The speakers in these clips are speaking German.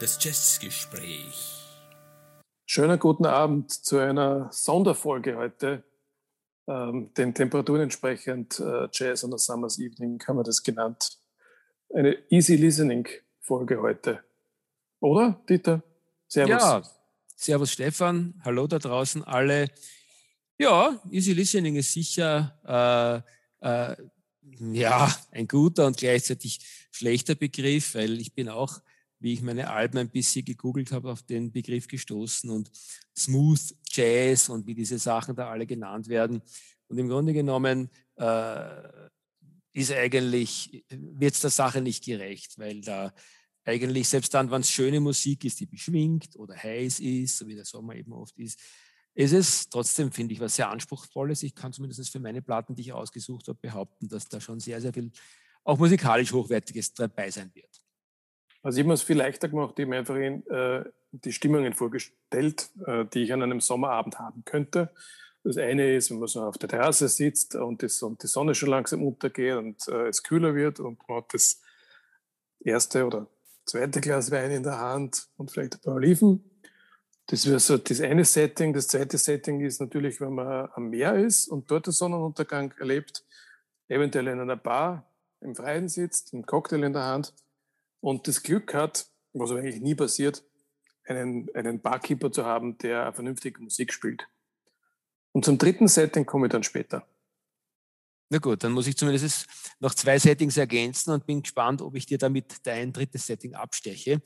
Das Jazzgespräch. Schönen guten Abend zu einer Sonderfolge heute. Ähm, den Temperaturen entsprechend äh, Jazz on a Summer's Evening haben wir das genannt. Eine Easy Listening Folge heute. Oder, Dieter? Servus. Ja, servus Stefan. Hallo da draußen alle. Ja, Easy Listening ist sicher äh, äh, ja, ein guter und gleichzeitig schlechter Begriff, weil ich bin auch wie ich meine Alben ein bisschen gegoogelt habe, auf den Begriff gestoßen und Smooth Jazz und wie diese Sachen da alle genannt werden. Und im Grunde genommen äh, ist eigentlich, wird es der Sache nicht gerecht, weil da eigentlich, selbst dann, wenn es schöne Musik ist, die beschwingt oder heiß ist, so wie der Sommer eben oft ist, ist es trotzdem, finde ich, was sehr Anspruchsvolles. Ich kann zumindest für meine Platten, die ich ausgesucht habe, behaupten, dass da schon sehr, sehr viel auch musikalisch Hochwertiges dabei sein wird. Also ich habe mir es viel leichter gemacht, ich habe einfach in, äh, die Stimmungen vorgestellt, äh, die ich an einem Sommerabend haben könnte. Das eine ist, wenn man so auf der Terrasse sitzt und, das, und die Sonne schon langsam untergeht und äh, es kühler wird und man hat das erste oder zweite Glas Wein in der Hand und vielleicht ein paar Oliven. Das wäre so das eine Setting. Das zweite Setting ist natürlich, wenn man am Meer ist und dort den Sonnenuntergang erlebt, eventuell in einer Bar im Freien sitzt, einen Cocktail in der Hand und das Glück hat, was eigentlich nie passiert, einen, einen Barkeeper zu haben, der vernünftige Musik spielt. Und zum dritten Setting komme ich dann später. Na gut, dann muss ich zumindest noch zwei Settings ergänzen und bin gespannt, ob ich dir damit dein drittes Setting absteche.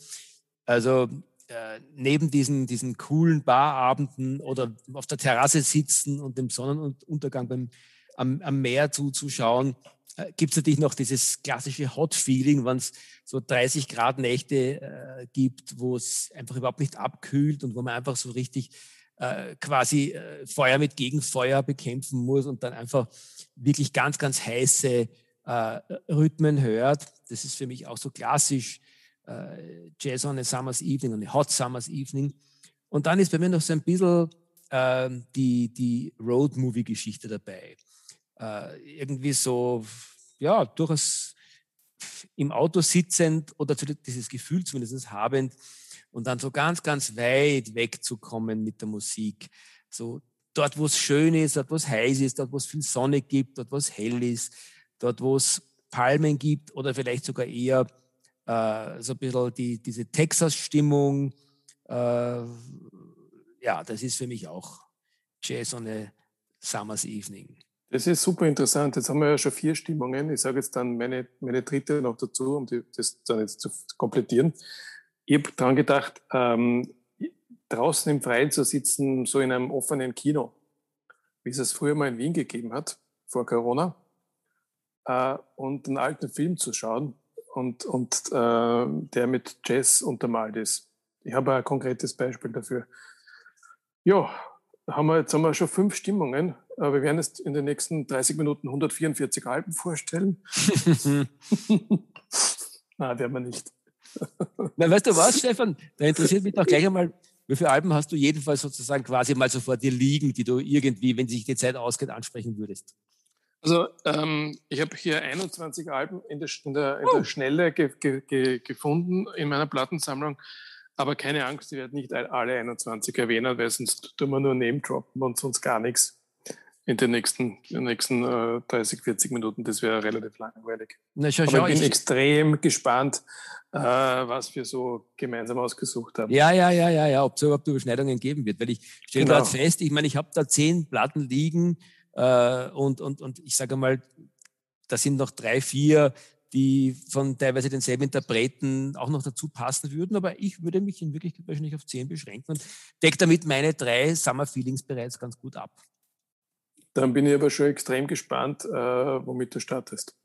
Also äh, neben diesen, diesen coolen Barabenden oder auf der Terrasse sitzen und dem Sonnenuntergang beim, am, am Meer zuzuschauen, äh, gibt es natürlich noch dieses klassische Hot-Feeling, wenn es so 30 Grad Nächte äh, gibt, wo es einfach überhaupt nicht abkühlt und wo man einfach so richtig äh, quasi äh, Feuer mit Gegenfeuer bekämpfen muss und dann einfach wirklich ganz, ganz heiße äh, Rhythmen hört. Das ist für mich auch so klassisch äh, Jazz on a Summer's Evening, eine Hot Summer's Evening. Und dann ist bei mir noch so ein bisschen ähm, die, die Road-Movie-Geschichte dabei äh, irgendwie so, ja, durchaus im Auto sitzend oder dieses Gefühl zumindest habend und dann so ganz, ganz weit wegzukommen mit der Musik. So dort, wo es schön ist, dort, wo es heiß ist, dort, wo es viel Sonne gibt, dort, wo es hell ist, dort, wo es Palmen gibt oder vielleicht sogar eher äh, so ein bisschen die, diese Texas-Stimmung. Äh, ja, das ist für mich auch Jazz on a Summer's Evening. Das ist super interessant. Jetzt haben wir ja schon vier Stimmungen. Ich sage jetzt dann meine, meine dritte noch dazu, um die, das dann jetzt zu komplettieren. Ich habe daran gedacht, ähm, draußen im Freien zu sitzen, so in einem offenen Kino, wie es es früher mal in Wien gegeben hat, vor Corona, äh, und einen alten Film zu schauen und, und äh, der mit Jazz untermalt ist. Ich habe ein konkretes Beispiel dafür. Ja, haben wir, jetzt haben wir schon fünf Stimmungen. Wir werden jetzt in den nächsten 30 Minuten 144 Alben vorstellen. Nein, werden wir nicht. Na, weißt du was, Stefan? Da interessiert mich doch gleich einmal, wie viele Alben hast du jedenfalls sozusagen quasi mal so vor dir liegen, die du irgendwie, wenn sich die Zeit ausgeht, ansprechen würdest? Also ähm, ich habe hier 21 Alben in der, in der, in der oh. Schnelle ge, ge, ge, gefunden in meiner Plattensammlung. Aber keine Angst, ich werde nicht alle 21 erwähnen, weil sonst tun wir nur Name droppen und sonst gar nichts in den nächsten, in den nächsten äh, 30, 40 Minuten. Das wäre relativ langweilig. Na, schau, schau, Aber ich bin ich extrem gespannt, äh, was wir so gemeinsam ausgesucht haben. Ja, ja, ja, ja, ja, ob es überhaupt Überschneidungen geben wird. Weil ich stelle genau. gerade fest, ich meine, ich habe da zehn Platten liegen äh, und, und, und ich sage mal, da sind noch drei, vier, die von teilweise denselben Interpreten auch noch dazu passen würden. Aber ich würde mich in Wirklichkeit wahrscheinlich auf zehn beschränken und decke damit meine drei Summer Feelings bereits ganz gut ab. Dann bin ich aber schon extrem gespannt, äh, womit du startest.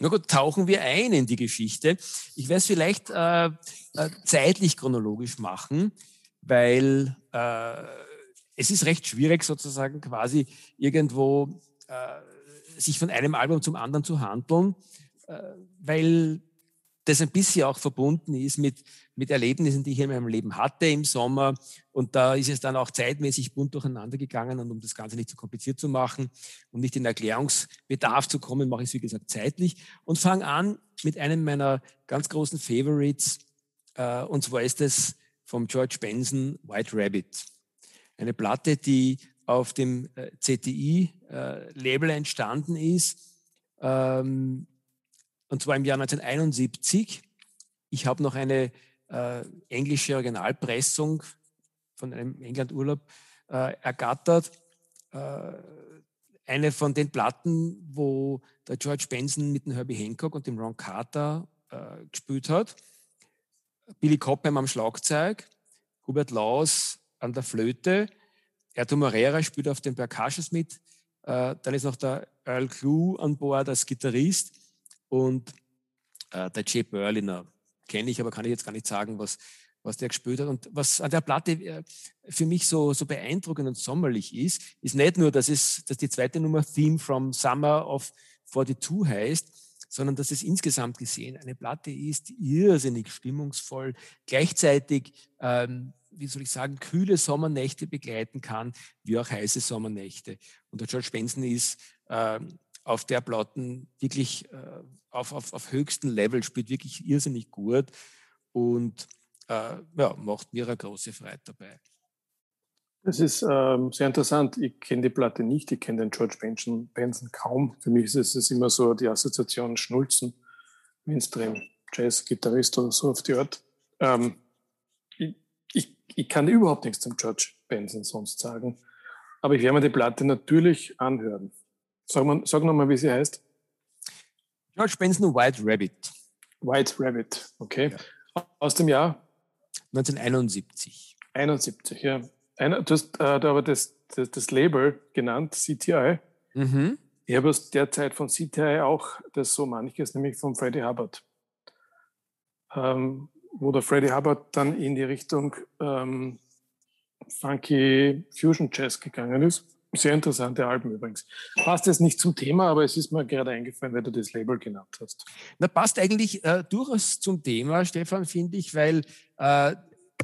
Na gut, tauchen wir ein in die Geschichte. Ich werde es vielleicht äh, äh, zeitlich chronologisch machen, weil äh, es ist recht schwierig sozusagen quasi irgendwo äh, sich von einem Album zum anderen zu handeln, äh, weil das ein bisschen auch verbunden ist mit, mit Erlebnissen, die ich in meinem Leben hatte im Sommer. Und da ist es dann auch zeitmäßig bunt durcheinander gegangen. Und um das Ganze nicht zu kompliziert zu machen und nicht in Erklärungsbedarf zu kommen, mache ich es, wie gesagt, zeitlich und fange an mit einem meiner ganz großen Favorites. Äh, und zwar ist es vom George Benson White Rabbit. Eine Platte, die auf dem äh, CTI-Label äh, entstanden ist. Ähm, und zwar im Jahr 1971. Ich habe noch eine äh, englische Originalpressung von einem England-Urlaub äh, ergattert. Äh, eine von den Platten, wo der George Benson mit dem Herbie Hancock und dem Ron Carter äh, gespielt hat. Billy Cobham am Schlagzeug, Hubert Laus an der Flöte, Erto Morera spielt auf den Percussions mit, äh, dann ist noch der Earl Clue an Bord als Gitarrist und äh, der Jay Berliner. Kenne ich, aber kann ich jetzt gar nicht sagen, was, was der gespielt hat. Und was an der Platte äh, für mich so, so beeindruckend und sommerlich ist, ist nicht nur, dass, es, dass die zweite Nummer Theme from Summer of 42 heißt, sondern dass es insgesamt gesehen eine Platte ist, die irrsinnig stimmungsvoll, gleichzeitig, ähm, wie soll ich sagen, kühle Sommernächte begleiten kann, wie auch heiße Sommernächte. Und der George Benson ist ähm, auf der Platten wirklich äh, auf, auf, auf höchstem Level, spielt wirklich irrsinnig gut und äh, ja, macht mir eine große Freude dabei. Das ist ähm, sehr interessant. Ich kenne die Platte nicht, ich kenne den George Benson, Benson kaum. Für mich ist es immer so die Assoziation Schnulzen, Mainstream, Jazz, Gitarrist oder so auf die Art. Ähm, ich, kann überhaupt nichts zum George Benson sonst sagen, aber ich werde mir die Platte natürlich anhören. Sag, mal, sag nochmal, wie sie heißt. George Benson White Rabbit. White Rabbit, okay. Ja. Aus dem Jahr? 1971. 71, ja. Einer, du hast äh, da aber das, das, das, Label genannt, CTI. Mhm. Ich habe aus der Zeit von CTI auch das so manches, nämlich von Freddie Hubbard. Ähm, wo der Freddie Hubbard dann in die Richtung ähm, Funky Fusion Jazz gegangen ist. Sehr interessante Alben übrigens. Passt jetzt nicht zum Thema, aber es ist mir gerade eingefallen, weil du das Label genannt hast. Na, passt eigentlich äh, durchaus zum Thema, Stefan, finde ich, weil äh,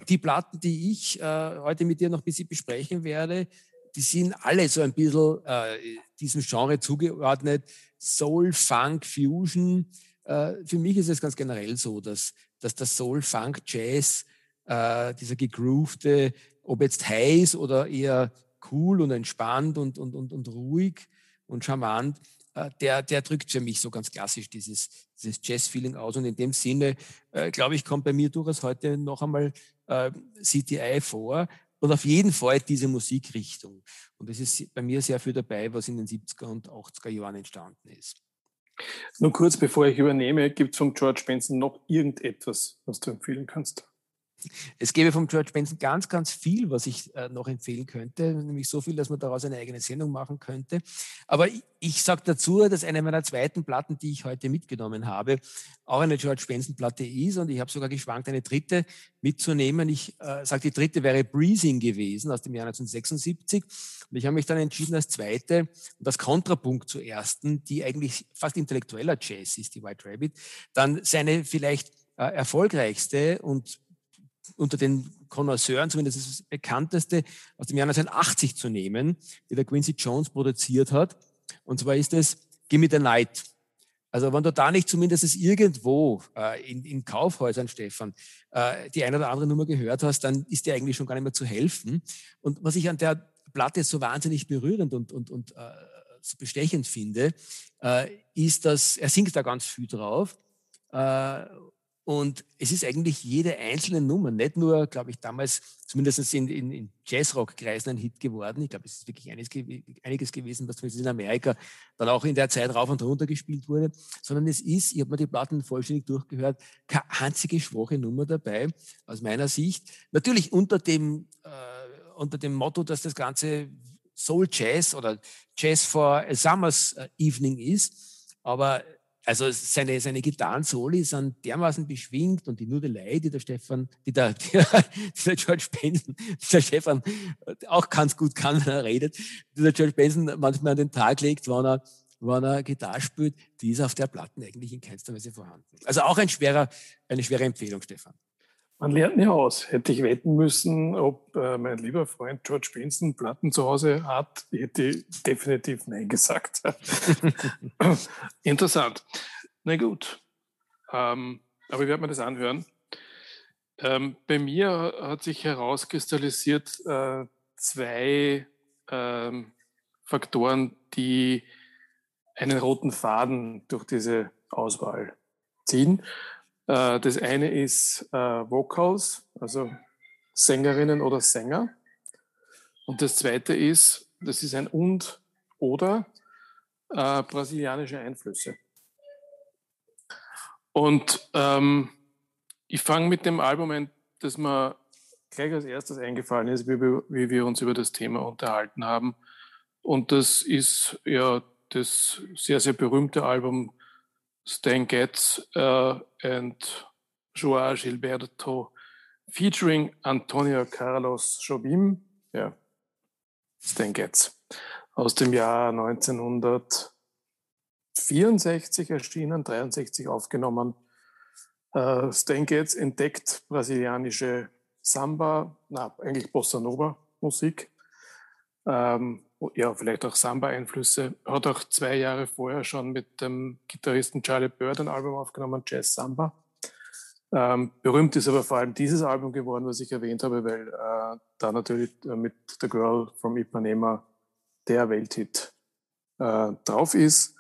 die Platten, die ich äh, heute mit dir noch ein bisschen besprechen werde, die sind alle so ein bisschen äh, diesem Genre zugeordnet. Soul, Funk, Fusion. Äh, für mich ist es ganz generell so, dass, dass das Soul, Funk, Jazz, äh, dieser gegroovte, ob jetzt heiß oder eher cool und entspannt und, und, und, und ruhig und charmant, äh, der, der drückt für mich so ganz klassisch dieses, dieses Jazz-Feeling aus. Und in dem Sinne, äh, glaube ich, kommt bei mir durchaus heute noch einmal äh, CTI vor und auf jeden Fall diese Musikrichtung. Und es ist bei mir sehr viel dabei, was in den 70er und 80er Jahren entstanden ist. Nur kurz bevor ich übernehme, gibt es von George Benson noch irgendetwas, was du empfehlen kannst? Es gäbe vom George Benson ganz, ganz viel, was ich äh, noch empfehlen könnte, nämlich so viel, dass man daraus eine eigene Sendung machen könnte. Aber ich, ich sage dazu, dass eine meiner zweiten Platten, die ich heute mitgenommen habe, auch eine George Benson-Platte ist und ich habe sogar geschwankt, eine dritte mitzunehmen. Ich äh, sage, die dritte wäre Breezing gewesen aus dem Jahr 1976 und ich habe mich dann entschieden, als zweite und als Kontrapunkt zur ersten, die eigentlich fast intellektueller Jazz ist, die White Rabbit, dann seine vielleicht äh, erfolgreichste und unter den Connoisseuren zumindest das bekannteste aus dem Jahr 1980 zu nehmen, die der Quincy Jones produziert hat. Und zwar ist es Gimme the Night. Also wenn du da nicht zumindest irgendwo äh, in, in Kaufhäusern, Stefan, äh, die eine oder andere Nummer gehört hast, dann ist dir eigentlich schon gar nicht mehr zu helfen. Und was ich an der Platte so wahnsinnig berührend und, und, und äh, so bestechend finde, äh, ist, dass er singt da ganz viel drauf. Und es ist eigentlich jede einzelne Nummer, nicht nur, glaube ich, damals zumindest in, in, in Jazzrock-Kreisen ein Hit geworden. Ich glaube, es ist wirklich einiges, einiges gewesen, was zumindest in Amerika dann auch in der Zeit rauf und runter gespielt wurde, sondern es ist, ich habe mir die Platten vollständig durchgehört, keine einzige schwache Nummer dabei, aus meiner Sicht. Natürlich unter dem, äh, unter dem Motto, dass das Ganze Soul Jazz oder Jazz for a Summer's äh, Evening ist, aber also seine, seine Gitarren-Soli sind dermaßen beschwingt und die Nudelei, die der Stefan, die der, die der George Benson, der Stefan auch ganz gut kann, wenn er redet, die der George Benson manchmal an den Tag legt, wenn er wenn er Gitarre spielt, die ist auf der Platte eigentlich in keinster Weise vorhanden. Also auch ein schwerer, eine schwere Empfehlung, Stefan. Man lernt nie aus. Hätte ich wetten müssen, ob äh, mein lieber Freund George Benson Platten zu Hause hat, hätte ich definitiv Nein gesagt. Interessant. Na gut. Ähm, aber ich werde mir das anhören. Ähm, bei mir hat sich herauskristallisiert äh, zwei ähm, Faktoren, die einen roten Faden durch diese Auswahl ziehen. Äh, das eine ist äh, Vocals, also Sängerinnen oder Sänger. Und das zweite ist, das ist ein und oder äh, brasilianische Einflüsse. Und ähm, ich fange mit dem Album ein, das mir gleich als erstes eingefallen ist, wie wie wir uns über das Thema unterhalten haben. Und das ist ja das sehr, sehr berühmte Album Stan Getz uh, and Joao Gilberto featuring Antonio Carlos Jobim. Ja, Stan Getz. Aus dem Jahr 1964 erschienen, 63 aufgenommen. Uh, Stan Getz entdeckt brasilianische Samba, na, eigentlich Bossa Nova Musik. Ähm, ja, vielleicht auch Samba-Einflüsse. Hat auch zwei Jahre vorher schon mit dem Gitarristen Charlie Bird ein Album aufgenommen, Jazz Samba. Ähm, berühmt ist aber vor allem dieses Album geworden, was ich erwähnt habe, weil äh, da natürlich äh, mit The Girl from Ipanema der Welthit äh, drauf ist.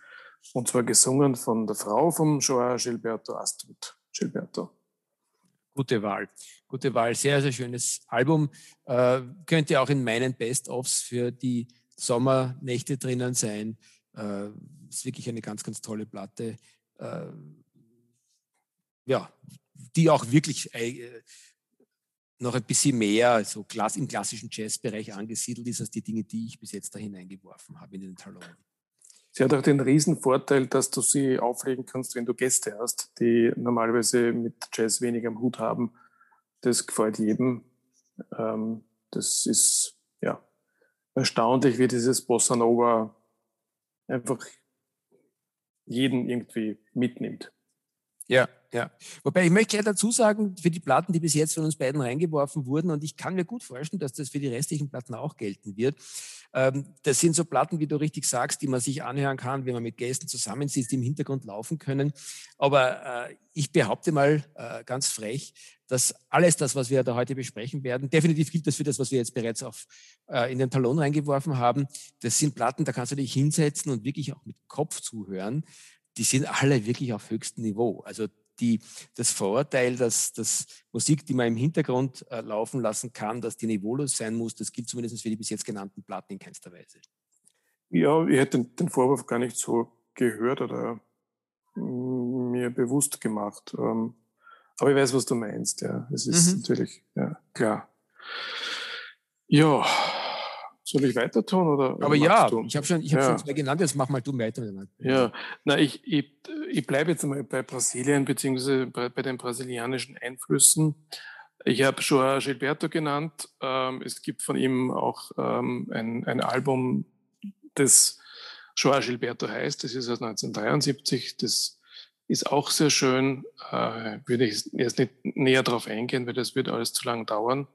Und zwar gesungen von der Frau von Joao Gilberto Astrid Gilberto. Gute Wahl. Gute Wahl. Sehr, sehr schönes Album. Äh, könnte auch in meinen Best-ofs für die Sommernächte drinnen sein. Äh, ist wirklich eine ganz, ganz tolle Platte. Äh, ja, die auch wirklich äh, noch ein bisschen mehr so klass im klassischen Jazzbereich angesiedelt ist, als die Dinge, die ich bis jetzt da hineingeworfen habe in den Talon. Sie hat auch den Vorteil, dass du sie auflegen kannst, wenn du Gäste hast, die normalerweise mit Jazz wenig am Hut haben. Das gefällt jedem. Ähm, das ist, ja, erstaunlich, wie dieses Bossa Nova einfach jeden irgendwie mitnimmt. Ja, ja. Wobei ich möchte gleich dazu sagen, für die Platten, die bis jetzt von uns beiden reingeworfen wurden, und ich kann mir gut vorstellen, dass das für die restlichen Platten auch gelten wird. Ähm, das sind so Platten, wie du richtig sagst, die man sich anhören kann, wenn man mit Gästen zusammensitzt, die im Hintergrund laufen können. Aber äh, ich behaupte mal äh, ganz frech, dass alles das, was wir da heute besprechen werden, definitiv gilt das für das, was wir jetzt bereits auf, äh, in den Talon reingeworfen haben. Das sind Platten, da kannst du dich hinsetzen und wirklich auch mit Kopf zuhören die sind alle wirklich auf höchstem Niveau. Also die, das Vorurteil, dass, dass Musik, die man im Hintergrund äh, laufen lassen kann, dass die niveaulos sein muss, das gilt zumindest für die bis jetzt genannten Platten in keinster Weise. Ja, ich hätte den, Vorwurf gar nicht so gehört oder mir bewusst gemacht. Ähm, aber ich weiß, was du meinst. Ja, es ist mhm. natürlich ja, klar. Ja, soll ich weiter tun? Oder Aber ja, du? ich habe schon, ich hab ja. schon zwei genannt, jetzt mach mal du weiter. Ja, na, ich, ich, ich bleibe jetzt mal bei Brasilien, beziehungsweise bei, bei den brasilianischen Einflüssen. Ich habe schon Gilberto genannt. Ähm, es gibt von ihm auch ähm, ein, ein Album, das Joao Gilberto heißt. Das ist aus 1973. Das ist auch sehr schön. Äh, würde ich jetzt nicht näher darauf eingehen, weil das wird alles zu lang dauern.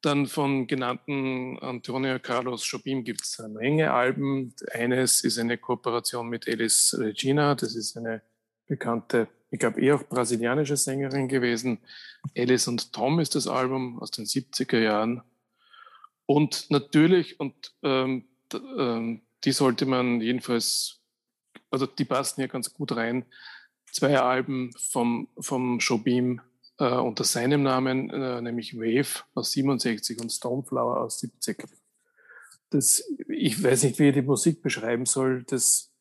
Dann von genannten Antonio Carlos Jobim gibt es eine Menge Alben. Eines ist eine Kooperation mit Elis Regina. Das ist eine bekannte, ich glaube, eher auch brasilianische Sängerin gewesen. Alice und Tom ist das Album aus den 70er Jahren. Und natürlich, und ähm, ähm, die sollte man jedenfalls, also die passen hier ganz gut rein, zwei Alben vom, vom Jobim äh, unter seinem Namen, äh, nämlich Wave aus 67 und Stoneflower aus 70. Das, ich weiß nicht, wie ich die Musik beschreiben soll. Das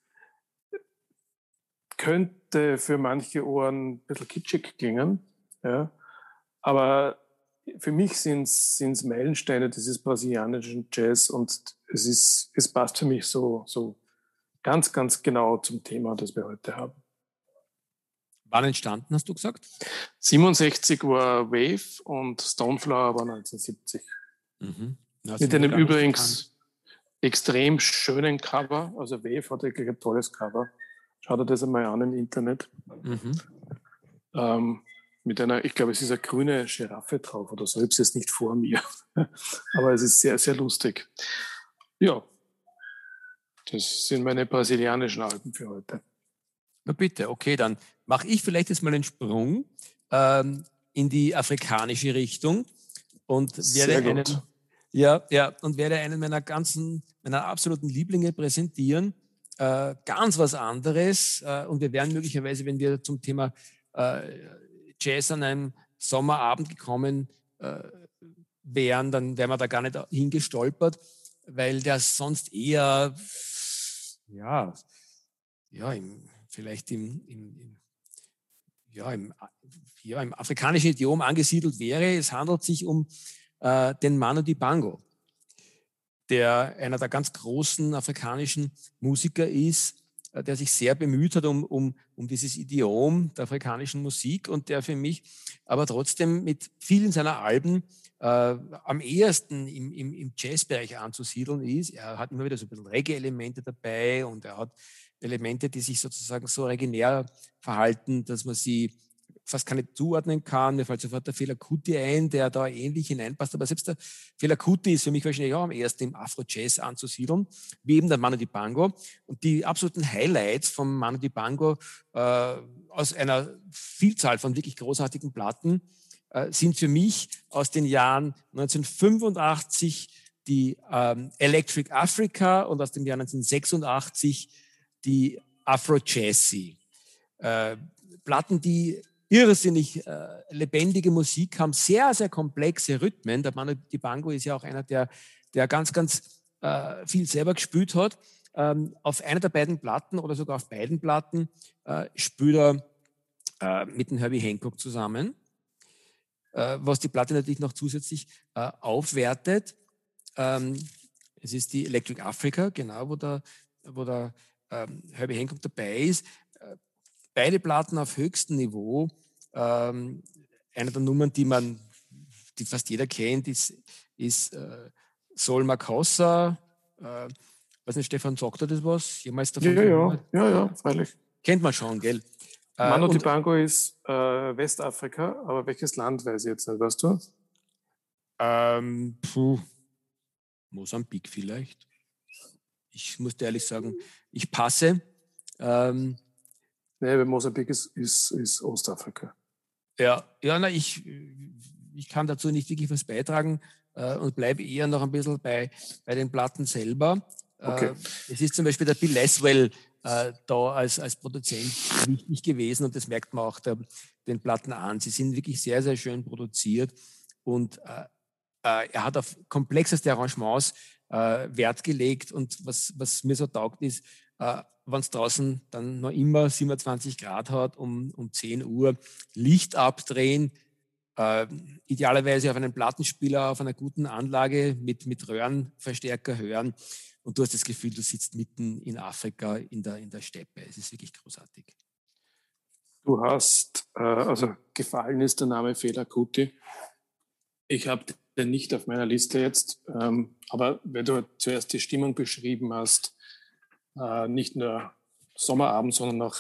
könnte für manche Ohren ein bisschen kitschig klingen, ja. aber für mich sind es Meilensteine dieses brasilianischen Jazz und es, ist, es passt für mich so, so ganz, ganz genau zum Thema, das wir heute haben. Wann entstanden, hast du gesagt? 67 war Wave und Stoneflower war 1970. Mhm. Mit einem übrigens, extrem schönen Cover. Also Wave hat wirklich ein tolles Cover. Schaut dir das einmal an im Internet. Mhm. Ähm, mit einer, ich glaube, es ist eine grüne Giraffe drauf oder so. Ich habe es jetzt nicht vor mir. Aber es ist sehr, sehr lustig. Ja, das sind meine brasilianischen Alben für heute. Na bitte, okay, dann mache ich vielleicht jetzt mal einen Sprung ähm, in die afrikanische Richtung und werde einen, ja, ja, und werde einen meiner ganzen, meiner absoluten Lieblinge präsentieren. Äh, ganz was anderes. Äh, und wir werden möglicherweise, wenn wir zum Thema äh, Jazz an einem Sommerabend gekommen äh, wären, dann wären wir da gar nicht hingestolpert, weil der sonst eher, ja, ja, im, vielleicht im, im ja, im, ja, im afrikanischen Idiom angesiedelt wäre. Es handelt sich um äh, den Manu Dibango, der einer der ganz großen afrikanischen Musiker ist, äh, der sich sehr bemüht hat um, um, um dieses Idiom der afrikanischen Musik und der für mich aber trotzdem mit vielen seiner Alben äh, am ehesten im, im, im Jazzbereich anzusiedeln ist. Er hat immer wieder so ein bisschen Reggae-Elemente dabei und er hat Elemente, die sich sozusagen so originär verhalten, dass man sie fast nicht zuordnen kann. Mir fällt sofort der Fehler Kuti ein, der da ähnlich hineinpasst. Aber selbst der Fehler Kuti ist für mich wahrscheinlich auch am ersten im Afro-Jazz anzusiedeln, wie eben der Manu Dibango. Und die absoluten Highlights vom Manu Dibango äh, aus einer Vielzahl von wirklich großartigen Platten äh, sind für mich aus den Jahren 1985 die ähm, Electric Africa und aus dem Jahr 1986 die Afro-Jazzy. Äh, Platten, die irrsinnig äh, lebendige Musik haben, sehr, sehr komplexe Rhythmen. Der Manu Dibango ist ja auch einer, der, der ganz, ganz äh, viel selber gespielt hat. Ähm, auf einer der beiden Platten oder sogar auf beiden Platten äh, spielt er äh, mit dem Herbie Hancock zusammen, äh, was die Platte natürlich noch zusätzlich aufwertet. Ähm, es ist die Electric Africa, genau, wo der, wo der ähm, Herbie Hancock dabei ist beide Platten auf höchstem Niveau. Ähm, eine der Nummern, die man, die fast jeder kennt, ist, ist äh, Sol Makossa. Äh, weiß nicht, Stefan, sagt er das was? Jemals davon ja, ja, ja, ja, freilich. Kennt man schon, gell? Äh, Manu Dibango ist äh, Westafrika, aber welches Land weiß ich jetzt nicht, weißt du? Ähm, puh, Mosambik vielleicht. Ich muss dir ehrlich sagen, ich passe. Ähm, Nee, Mosambik ist, ist, ist Ostafrika. Ja, ja na, ich, ich kann dazu nicht wirklich was beitragen äh, und bleibe eher noch ein bisschen bei, bei den Platten selber. Äh, okay. Äh, es ist zum Beispiel der Bill Laswell äh, da als, als Produzent wichtig gewesen und das merkt man auch der, den Platten an. Sie sind wirklich sehr, sehr schön produziert und äh, er hat auf komplexeste Arrangements Wert gelegt und was, was mir so taugt ist, wenn es draußen dann noch immer 27 Grad hat, um, um 10 Uhr Licht abdrehen, äh, idealerweise auf einen Plattenspieler, auf einer guten Anlage mit, mit Röhrenverstärker hören und du hast das Gefühl, du sitzt mitten in Afrika in der, in der Steppe. Es ist wirklich großartig. Du hast, äh, also gefallen ist der Name Fela Kuti. Ich habe den nicht auf meiner Liste jetzt, ähm, aber wenn du zuerst die Stimmung beschrieben hast, äh, nicht nur Sommerabend, sondern auch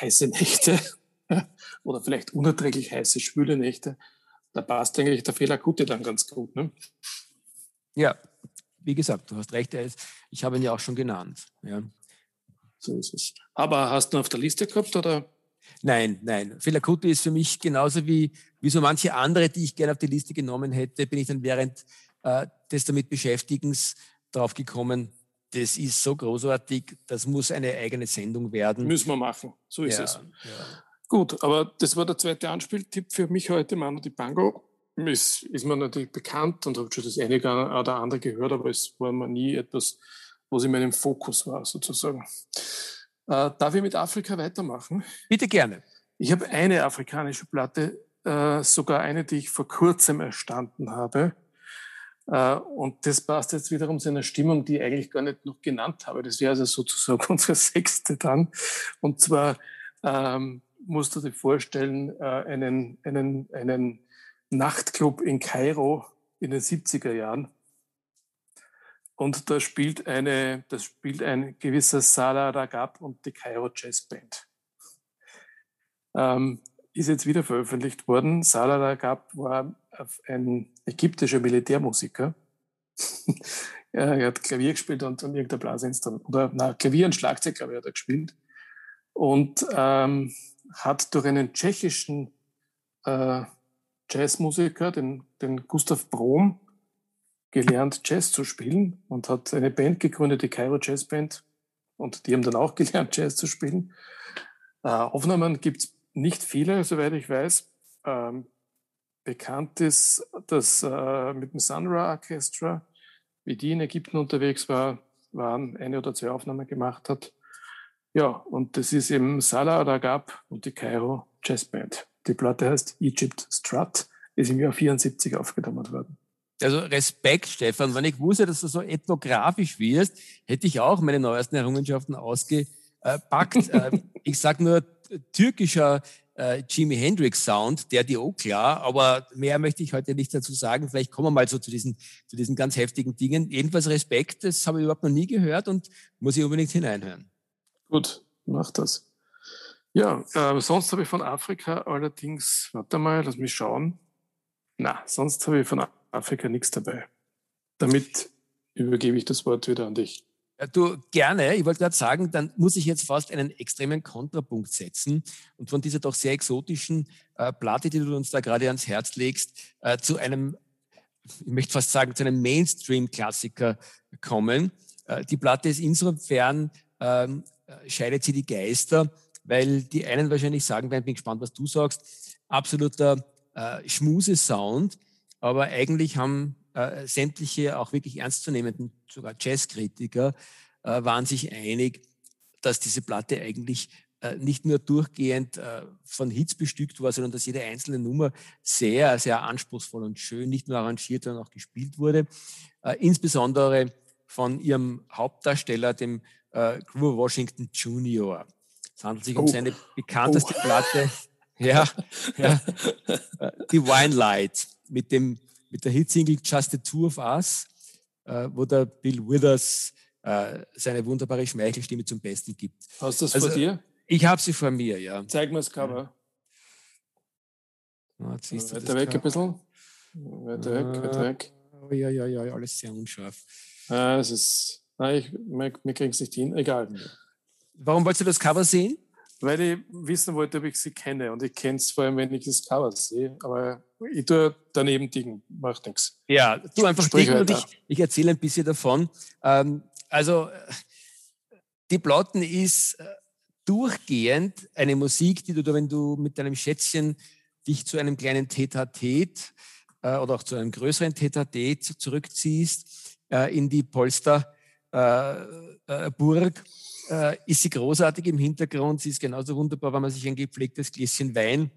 heiße Nächte oder vielleicht unerträglich heiße, schwüle Nächte. Da passt eigentlich der Fehler Gute dann ganz gut. Ne? Ja, wie gesagt, du hast recht, ich habe ihn ja auch schon genannt. Ja. So ist es. Aber hast du ihn auf der Liste gehabt oder? Nein, nein. Fehler Kuti ist für mich genauso wie, wie so manche andere, die ich gerne auf die Liste genommen hätte, bin ich dann während äh, des damit Beschäftigens drauf gekommen, das ist so großartig, das muss eine eigene Sendung werden. Müssen wir machen, so ist ja, es. Ja. Gut, aber das war der zweite Anspieltipp für mich heute, Manu Di Bango. Ist, ist mir natürlich bekannt und habe schon das eine oder andere gehört, aber es war mir nie etwas, was in meinem Fokus war, sozusagen. Äh, darf ich mit Afrika weitermachen? Bitte gerne. Ich habe eine afrikanische Platte, äh, sogar eine, die ich vor kurzem erstanden habe. Äh, und das passt jetzt wiederum zu einer Stimmung, die ich eigentlich gar nicht noch genannt habe. Das wäre also sozusagen unsere sechste dann. Und zwar ähm, musst du dir vorstellen, äh, einen, einen, einen Nachtclub in Kairo in den 70er Jahren. Und da spielt eine, das spielt ein gewisser Salah Ragab und die Cairo Jazz Band. Ähm, ist jetzt wieder veröffentlicht worden. Salah Ragab war ein ägyptischer Militärmusiker. er hat Klavier gespielt und, und irgendein Blasinstrument. Oder na, Klavier und Schlagzeug, glaube ich, hat er gespielt. Und ähm, hat durch einen tschechischen äh, Jazzmusiker, den, den Gustav Brom, gelernt, Jazz zu spielen und hat eine Band gegründet, die Cairo Jazz Band. Und die haben dann auch gelernt, Jazz zu spielen. Äh, Aufnahmen gibt es nicht viele, soweit ich weiß. Ähm, bekannt ist, dass äh, mit dem Sunra Orchestra, wie die in Ägypten unterwegs war, waren eine oder zwei Aufnahmen gemacht hat. Ja, und das ist eben Salah Ragab und die Cairo Jazz Band. Die Platte heißt Egypt Strut, ist im Jahr 74 aufgenommen worden. Also Respekt, Stefan. Wenn ich wusste, dass du so ethnografisch wirst, hätte ich auch meine neuesten Errungenschaften ausgepackt. Äh, ich sage nur türkischer äh, Jimi Hendrix Sound, der dir auch klar, aber mehr möchte ich heute nicht dazu sagen. Vielleicht kommen wir mal so zu diesen, zu diesen ganz heftigen Dingen. Jedenfalls Respekt, das habe ich überhaupt noch nie gehört und muss ich unbedingt hineinhören. Gut, mach das. Ja, äh, sonst habe ich von Afrika allerdings, warte mal, lass mich schauen. Na, sonst habe ich von Afrika nichts dabei. Damit übergebe ich das Wort wieder an dich. Ja, du, gerne. Ich wollte gerade sagen, dann muss ich jetzt fast einen extremen Kontrapunkt setzen und von dieser doch sehr exotischen äh, Platte, die du uns da gerade ans Herz legst, äh, zu einem, ich möchte fast sagen, zu einem Mainstream-Klassiker kommen. Äh, die Platte ist insofern, ähm, äh, scheidet sie die Geister, weil die einen wahrscheinlich sagen werden, bin gespannt, was du sagst, absoluter äh, Schmuse-Sound, aber eigentlich haben äh, sämtliche auch wirklich ernstzunehmenden, sogar Jazzkritiker, äh, waren sich einig, dass diese Platte eigentlich äh, nicht nur durchgehend äh, von Hits bestückt war, sondern dass jede einzelne Nummer sehr, sehr anspruchsvoll und schön, nicht nur arrangiert, sondern auch gespielt wurde. Äh, insbesondere von ihrem Hauptdarsteller, dem äh, Grover Washington Jr. Es handelt sich um oh. seine bekannteste oh. Platte, ja, ja, die Wine Light mit dem mit der Hitsingle Just the Two of Us, äh, wo der Bill Withers äh, seine wunderbare Schmeichelstimme zum Besten gibt. Hast du das also, vor dir? Ich habe sie vor mir, ja. Zeig mir das Cover. Ja. Oh, weiter weg ein bisschen. Weiter weg, weiter weg. Oh, ja, ja, ja, alles sehr unscharf. Ah, es ist, nein, ich, mir, mir kriegen es nicht hin. Egal. Warum wolltest du das Cover sehen? Weil ich wissen wollte, ob ich sie kenne. Und ich kenne es vor allem, wenn ich das Cover sehe. Aber ich tue daneben Dingen, macht nichts. Ja, du einfach Dingen und ich, ich erzähle ein bisschen davon. Ähm, also, die Platten ist äh, durchgehend eine Musik, die du, wenn du mit deinem Schätzchen dich zu einem kleinen Tete-a-Tete äh, oder auch zu einem größeren Tete-a-Tete zurückziehst, äh, in die Polsterburg, äh, äh, äh, ist sie großartig im Hintergrund. Sie ist genauso wunderbar, wenn man sich ein gepflegtes Gläschen Wein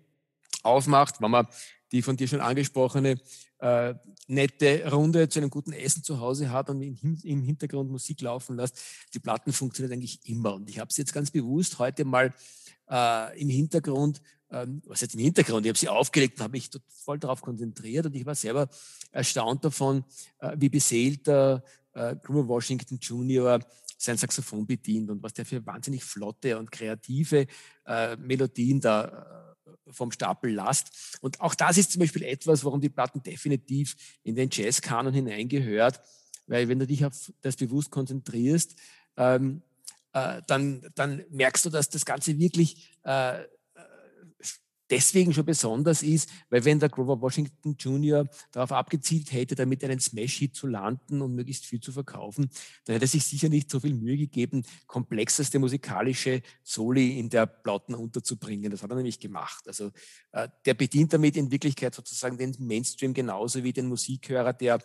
aufmacht, wenn man die von dir schon angesprochene äh, nette Runde zu einem guten Essen zu Hause hat und im Hintergrund Musik laufen lässt. Die Platten funktioniert eigentlich immer. Und ich habe es jetzt ganz bewusst heute mal äh, im Hintergrund, ähm, was jetzt im Hintergrund, ich habe sie aufgelegt und habe mich voll darauf konzentriert und ich war selber erstaunt davon, äh, wie beseelt der äh, Grover Washington Jr sein Saxophon bedient und was der für wahnsinnig flotte und kreative äh, Melodien da äh, vom Stapel lasst. Und auch das ist zum Beispiel etwas, warum die Platten definitiv in den Jazzkanon hineingehört, weil wenn du dich auf das bewusst konzentrierst, ähm, äh, dann, dann merkst du, dass das Ganze wirklich äh, deswegen schon besonders ist, weil wenn der Grover Washington Jr. darauf abgezielt hätte, damit einen Smash-Hit zu landen und möglichst viel zu verkaufen, dann hätte er sich sicher nicht so viel Mühe gegeben, komplexeste musikalische Soli in der Platten unterzubringen. Das hat er nämlich gemacht. Also äh, der bedient damit in Wirklichkeit sozusagen den Mainstream genauso wie den Musikhörer, der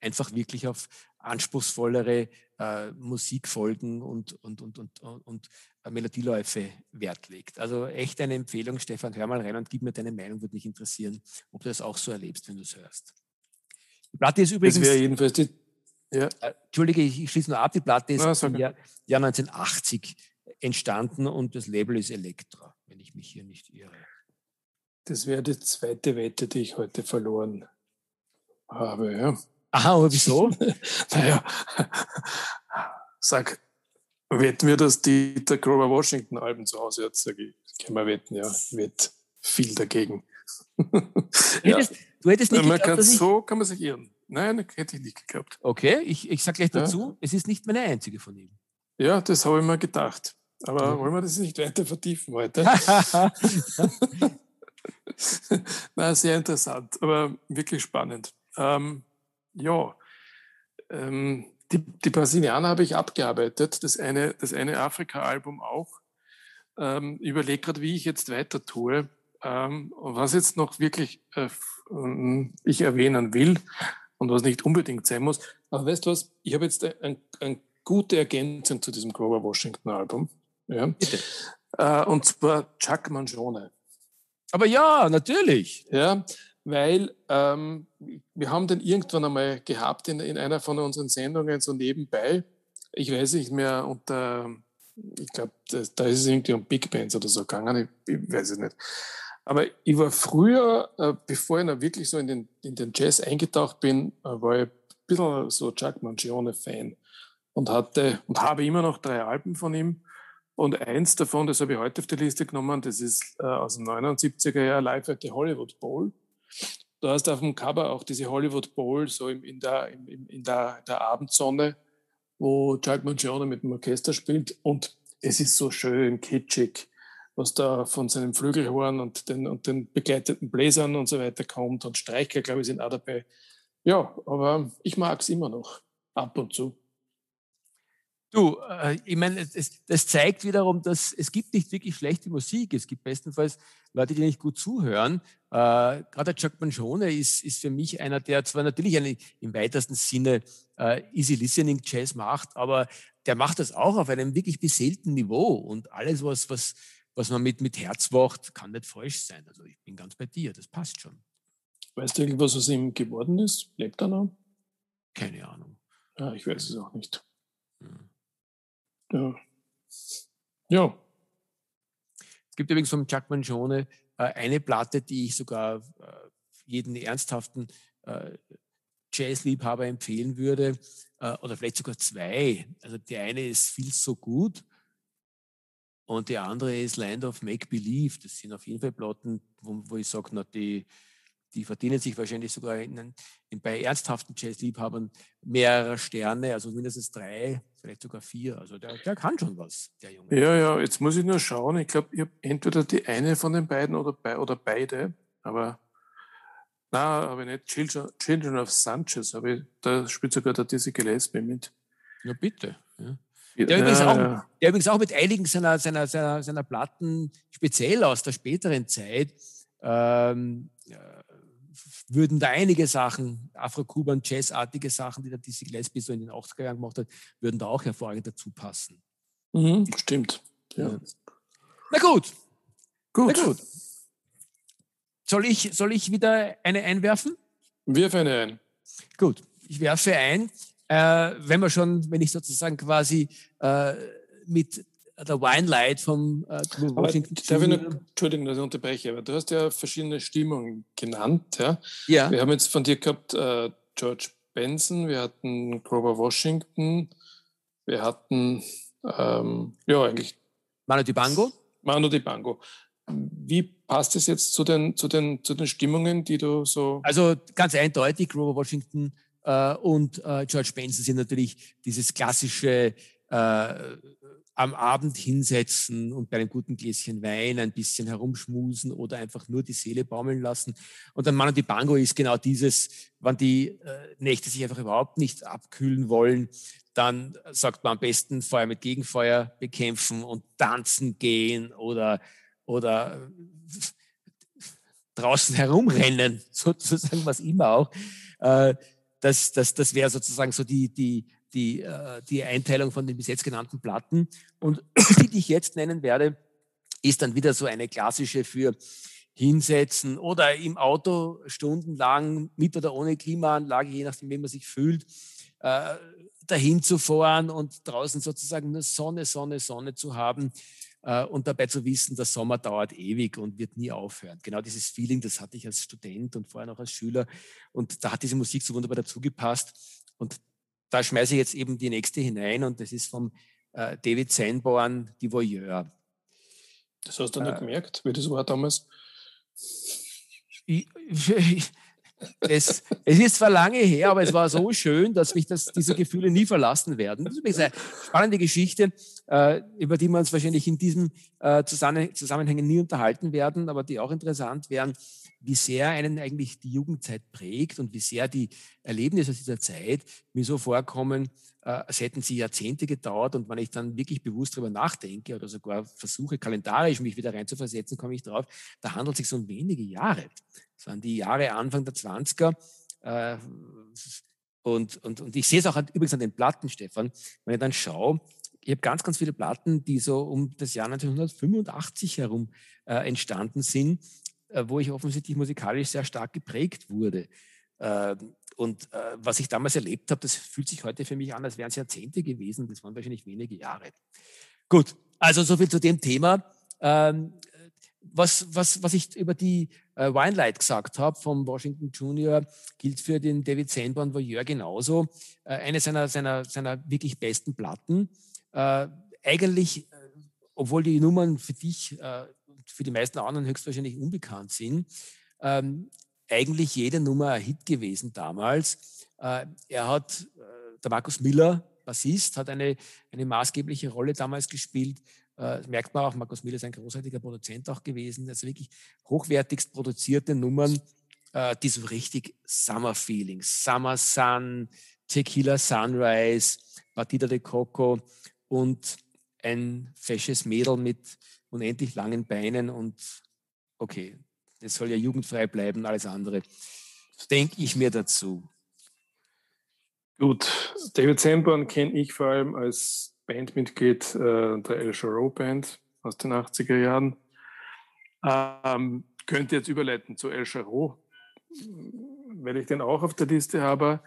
einfach wirklich auf anspruchsvollere äh, Musikfolgen und, und, und, und, und Melodieläufe Wert legt. Also echt eine Empfehlung, Stefan, hör mal rein und gib mir deine Meinung, würde mich interessieren, ob du das auch so erlebst, wenn du es hörst. Die Platte ist übrigens. Das wäre jedenfalls die, ja. Äh, Entschuldige, ich, ich schließe nur ab. Die Platte ist im Jahr, Jahr 1980 entstanden und das Label ist Elektra, wenn ich mich hier nicht irre. Das wäre die zweite Wette, die ich heute verloren habe. Ja. Aha, aber wieso? naja, sag, wetten wir, dass die der Grover Washington Alben zu Hause hat? Sag ich, kann man wetten, ja, wett viel dagegen. ja. du hättest nicht man geglaubt, kann, So kann man sich irren. Nein, hätte ich nicht geglaubt. Okay, ich, ich sage gleich dazu, ja. es ist nicht meine einzige von ihm. Ja, das habe ich mir gedacht. Aber ja. wollen wir das nicht weiter vertiefen heute? Na, sehr interessant, aber wirklich spannend. Ähm, ja, ähm, die, die Brasilianer habe ich abgearbeitet, das eine, das eine Afrika-Album auch. Ähm, überlege gerade, wie ich jetzt weiter tue. Ähm, was jetzt noch wirklich äh, ähm, ich erwähnen will und was nicht unbedingt sein muss. Aber weißt du was? Ich habe jetzt eine ein gute Ergänzung zu diesem Grover Washington Album. Ja? Bitte. Äh, und zwar Chuck Mangione. Aber ja, natürlich. Ja, weil ähm, wir haben den irgendwann einmal gehabt in, in einer von unseren Sendungen so nebenbei. Ich weiß nicht mehr unter, ich glaube, da ist es irgendwie um Big Bands oder so gegangen, ich, ich weiß es nicht. Aber ich war früher, äh, bevor ich noch wirklich so in den, in den Jazz eingetaucht bin, äh, war ich ein bisschen so Chuck Mangione-Fan und hatte und habe immer noch drei Alben von ihm. Und eins davon, das habe ich heute auf die Liste genommen, das ist äh, aus dem 79er Jahr Live at the Hollywood Bowl. Du hast auf dem Cover auch diese Hollywood Bowl, so in, in, der, in, in der, der Abendsonne, wo Chuck Mangione mit dem Orchester spielt. Und es ist so schön kitschig, was da von seinem Flügelhorn und den, und den begleiteten Bläsern und so weiter kommt. Und Streicher, glaube ich, sind auch dabei. Ja, aber ich mag es immer noch, ab und zu. Du, äh, ich meine, das zeigt wiederum, dass es gibt nicht wirklich schlechte Musik. Es gibt bestenfalls Leute, die nicht gut zuhören. Äh, Gerade der Chuck Mangione ist, ist für mich einer, der zwar natürlich eine, im weitesten Sinne äh, Easy Listening Jazz macht, aber der macht das auch auf einem wirklich beseelten Niveau. Und alles, was, was, was man mit, mit Herz macht, kann nicht falsch sein. Also ich bin ganz bei dir, das passt schon. Weißt du irgendwas, was aus ihm geworden ist? Lebt er noch? Keine Ahnung. Ja, ich weiß es auch nicht. Ja. ja. Es gibt übrigens von Chuck Mangione äh, eine Platte, die ich sogar äh, jeden ernsthaften äh, Jazzliebhaber empfehlen würde, äh, oder vielleicht sogar zwei. Also die eine ist Viel so gut und die andere ist Land of Make Believe. Das sind auf jeden Fall Platten, wo, wo ich sage, die, die verdienen sich wahrscheinlich sogar in, in, bei ernsthaften Jazzliebhabern mehrere Sterne, also mindestens drei, vielleicht sogar vier. Also der, der kann schon was, der Junge. Ja, ja, jetzt muss ich nur schauen. Ich glaube, ich habe entweder die eine von den beiden oder, bei, oder beide, aber na, habe ich nicht. Children, Children of Sanchez, aber ich, da spielt sogar der Dizzy Gillespie mit. Ja, bitte. Ja. Der, übrigens auch, der übrigens auch mit einigen seiner, seiner, seiner, seiner Platten, speziell aus der späteren Zeit, ähm, würden da einige Sachen, Afro-Kuban, Jazzartige Sachen, die der Dizzy Gillespie so in den 80er Jahren gemacht hat, würden da auch hervorragend dazu passen. Mhm, stimmt. Ja. Na gut. Gut. Na gut. Soll ich, soll ich wieder eine einwerfen? Wirf eine ein. Gut, ich werfe ein. Äh, wenn wir schon, wenn ich sozusagen quasi äh, mit der Wine Light vom äh, Washington. Darf ich noch, Entschuldigung, dass ich unterbreche, aber du hast ja verschiedene Stimmungen genannt. Ja? ja. Wir haben jetzt von dir gehabt äh, George Benson, wir hatten Grover Washington, wir hatten ähm, ja eigentlich Manu Dibango. Manu Dibango. Wie passt es jetzt zu den, zu, den, zu den Stimmungen, die du so. Also ganz eindeutig, Grover Washington äh, und äh, George Benson sind natürlich dieses klassische äh, am Abend hinsetzen und bei einem guten Gläschen Wein ein bisschen herumschmusen oder einfach nur die Seele baumeln lassen. Und dann Manu Bango ist genau dieses, wenn die äh, Nächte sich einfach überhaupt nicht abkühlen wollen, dann sagt man am besten Feuer mit Gegenfeuer bekämpfen und tanzen gehen oder, oder draußen herumrennen, sozusagen was immer auch. Äh, das, das, das wäre sozusagen so die, die, die, äh, die Einteilung von den bis jetzt genannten Platten. Und die, die ich jetzt nennen werde, ist dann wieder so eine klassische für hinsetzen oder im Auto stundenlang mit oder ohne Klimaanlage, je nachdem, wie man sich fühlt, äh, dahin zu fahren und draußen sozusagen nur Sonne, Sonne, Sonne zu haben äh, und dabei zu wissen, der Sommer dauert ewig und wird nie aufhören. Genau dieses Feeling, das hatte ich als Student und vorher noch als Schüler und da hat diese Musik so wunderbar dazu gepasst und da schmeiße ich jetzt eben die nächste hinein und das ist vom äh, David Sanborn, Die Voyeur. Das hast du äh, nicht gemerkt, wie das war damals? Ich, es, es, ist zwar lange her, aber es war so schön, dass mich das, diese Gefühle nie verlassen werden. Das ist eine spannende Geschichte, äh, über die wir uns wahrscheinlich in diesem äh, Zusammenhängen nie unterhalten werden, aber die auch interessant wären, wie sehr einen eigentlich die Jugendzeit prägt und wie sehr die Erlebnisse aus dieser Zeit mir so vorkommen, äh, als hätten sie Jahrzehnte gedauert. Und wenn ich dann wirklich bewusst darüber nachdenke oder sogar versuche, kalendarisch mich wieder reinzuversetzen, komme ich drauf, da handelt es sich um wenige Jahre. Das waren die Jahre Anfang der 20er. Äh, und, und, und ich sehe es auch übrigens an den Platten, Stefan, wenn ich dann schaue, ich habe ganz, ganz viele Platten, die so um das Jahr 1985 herum äh, entstanden sind, wo ich offensichtlich musikalisch sehr stark geprägt wurde. Äh, und äh, was ich damals erlebt habe, das fühlt sich heute für mich an, als wären es Jahrzehnte gewesen. Das waren wahrscheinlich wenige Jahre. Gut, also soviel zu dem Thema. Ähm, was, was, was ich über die äh, Winelight gesagt habe vom Washington Junior, gilt für den David Sanborn Voyeur genauso. Äh, eine seiner, seiner, seiner wirklich besten Platten. Äh, eigentlich, äh, obwohl die Nummern für dich, äh, für die meisten anderen höchstwahrscheinlich unbekannt sind, ähm, eigentlich jede Nummer ein Hit gewesen damals. Äh, er hat, der Markus Miller, Bassist, hat eine, eine maßgebliche Rolle damals gespielt äh, merkt man auch, Markus Miller ist ein großartiger Produzent auch gewesen. Also wirklich hochwertigst produzierte Nummern, äh, die so richtig Summer Feeling, Summer Sun, Tequila Sunrise, Batida de Coco und ein fesches Mädel mit unendlich langen Beinen und okay, es soll ja jugendfrei bleiben, alles andere. Denke ich mir dazu. Gut, David Sanborn kenne ich vor allem als Bandmitglied äh, der El Charo Band aus den 80er Jahren. Ähm, könnte jetzt überleiten zu El Charo, weil ich den auch auf der Liste habe.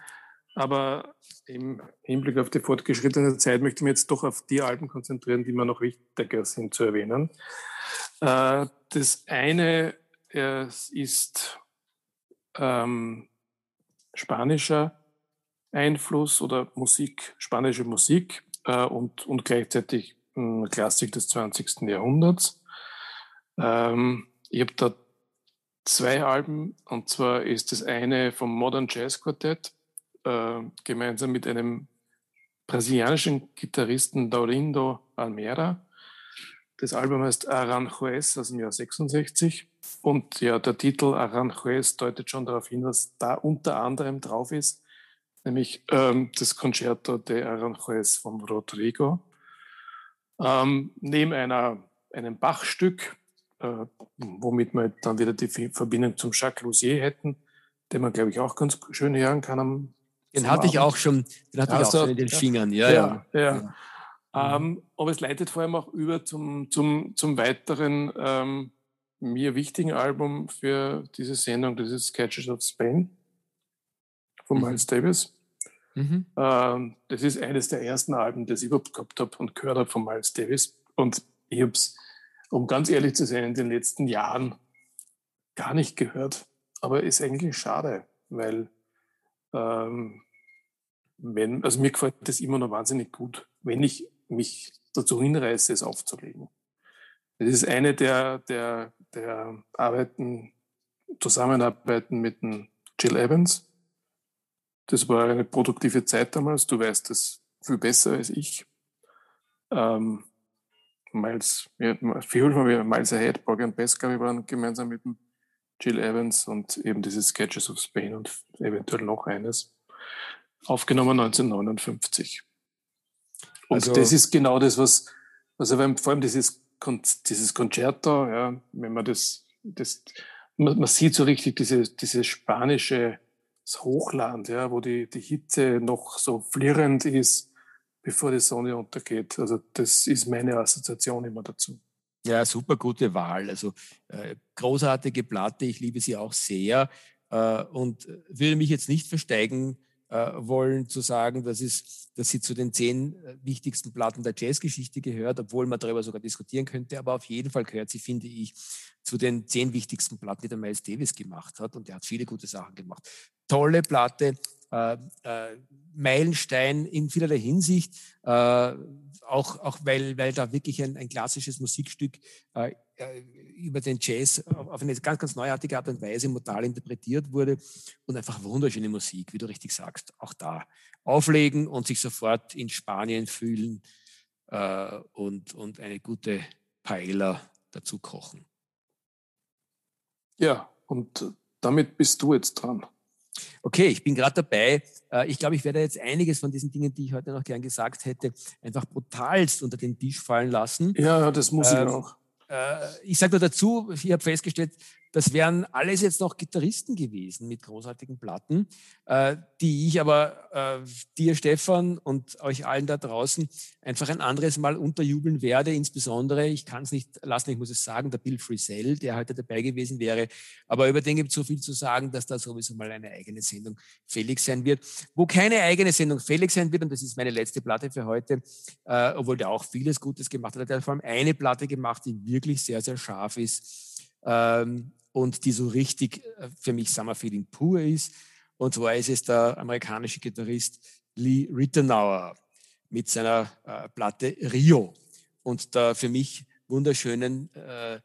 Aber im Hinblick auf die fortgeschrittene Zeit möchte ich mich jetzt doch auf die Alben konzentrieren, die mir noch wichtiger sind zu erwähnen. Äh, das eine äh, ist ähm, spanischer Einfluss oder Musik, spanische Musik äh, und, und gleichzeitig ein Klassik des 20. Jahrhunderts. Ähm, ich habe da zwei Alben, und zwar ist das eine vom Modern Jazz Quartett, äh, gemeinsam mit einem brasilianischen Gitarristen Daurindo Almeida. Das Album heißt Aranjuez aus dem Jahr 66. Und ja, der Titel Aranjuez deutet schon darauf hin, was da unter anderem drauf ist nämlich ähm, das Concerto de Aranjuez von Rodrigo. Ähm, neben einer, einem Bachstück, äh, womit wir dann wieder die Verbindung zum Jacques Rousier hätten, den man, glaube ich, auch ganz schön hören kann. Am, den hatte ich auch schon, den hatte also, ich auch schon in den Fingern, ja. ja, ja. ja. Ähm, aber es leitet vor allem auch über zum, zum, zum weiteren ähm, mir wichtigen Album für diese Sendung, das ist Sketches of Spain von mhm. Miles Davis. Mhm. Ähm, das ist eines der ersten Alben, das ich überhaupt gehabt habe und gehört habe von Miles Davis. Und ich habe es, um ganz ehrlich zu sein, in den letzten Jahren gar nicht gehört. Aber ist eigentlich schade, weil ähm, wenn, also mir gefällt das immer noch wahnsinnig gut, wenn ich mich dazu hinreiße, es aufzulegen. Das ist eine der, der, der Arbeiten, Zusammenarbeiten mit dem Jill Evans, das war eine produktive Zeit damals. Du weißt das viel besser als ich. Ähm, Miles, ja, viel wir Miles Ahead, Borg und ich, waren gemeinsam mit dem Jill Evans und eben diese Sketches of Spain und eventuell noch eines. Aufgenommen 1959. Und also, das ist genau das, was, also vor allem dieses, dieses Concerto, ja, wenn man das, das man, man sieht so richtig diese, diese spanische Hochland, ja, wo die, die Hitze noch so flirrend ist, bevor die Sonne untergeht. Also das ist meine Assoziation immer dazu. Ja, super gute Wahl. Also äh, großartige Platte, ich liebe sie auch sehr äh, und würde mich jetzt nicht versteigen, äh, wollen, zu sagen, dass, es, dass sie zu den zehn äh, wichtigsten Platten der Jazzgeschichte gehört, obwohl man darüber sogar diskutieren könnte. Aber auf jeden Fall gehört sie, finde ich, zu den zehn wichtigsten Platten, die der Miles Davis gemacht hat. Und er hat viele gute Sachen gemacht. Tolle Platte, äh, äh, Meilenstein in vielerlei Hinsicht, äh, auch, auch weil, weil da wirklich ein, ein klassisches Musikstück äh, äh, über den Jazz auf eine ganz, ganz neuartige Art und Weise modal interpretiert wurde und einfach wunderschöne Musik, wie du richtig sagst, auch da auflegen und sich sofort in Spanien fühlen äh, und, und eine gute Paella dazu kochen. Ja, und damit bist du jetzt dran. Okay, ich bin gerade dabei. Äh, ich glaube, ich werde jetzt einiges von diesen Dingen, die ich heute noch gern gesagt hätte, einfach brutalst unter den Tisch fallen lassen. Ja, das muss ähm, ich auch. Äh, ich sage nur dazu, ich habe festgestellt, das wären alles jetzt noch Gitarristen gewesen mit großartigen Platten, äh, die ich aber äh, dir, Stefan, und euch allen da draußen einfach ein anderes Mal unterjubeln werde. Insbesondere, ich kann es nicht lassen, ich muss es sagen, der Bill Frisell, der heute dabei gewesen wäre. Aber über den gibt es so viel zu sagen, dass da sowieso mal eine eigene Sendung fällig sein wird. Wo keine eigene Sendung fällig sein wird, und das ist meine letzte Platte für heute, äh, obwohl der auch vieles Gutes gemacht hat, der hat vor allem eine Platte gemacht, die wirklich sehr, sehr scharf ist. Ähm, und die so richtig äh, für mich Summer Feeling pur ist. Und zwar ist es der amerikanische Gitarrist Lee Rittenauer mit seiner äh, Platte Rio und der für mich wunderschönen äh, äh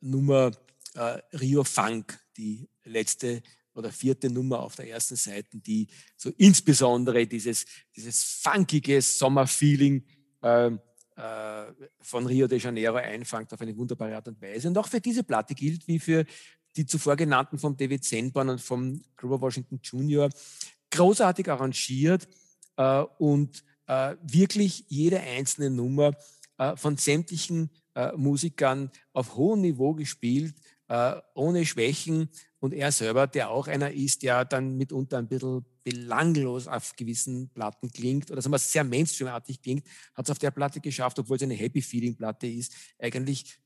Nummer äh, Rio Funk, die letzte oder vierte Nummer auf der ersten Seite, die so insbesondere dieses, dieses funkige Sommerfeeling äh, äh, von Rio de Janeiro einfangt auf eine wunderbare Art und Weise. Und auch für diese Platte gilt, wie für die zuvor genannten von David Sanborn und vom Grover Washington Jr., großartig arrangiert äh, und äh, wirklich jede einzelne Nummer äh, von sämtlichen äh, Musikern auf hohem Niveau gespielt, äh, ohne Schwächen. Und er selber, der auch einer ist, der dann mitunter ein bisschen belanglos auf gewissen Platten klingt oder sagen wir sehr mainstreamartig klingt, hat es auf der Platte geschafft, obwohl es eine Happy Feeling Platte ist, eigentlich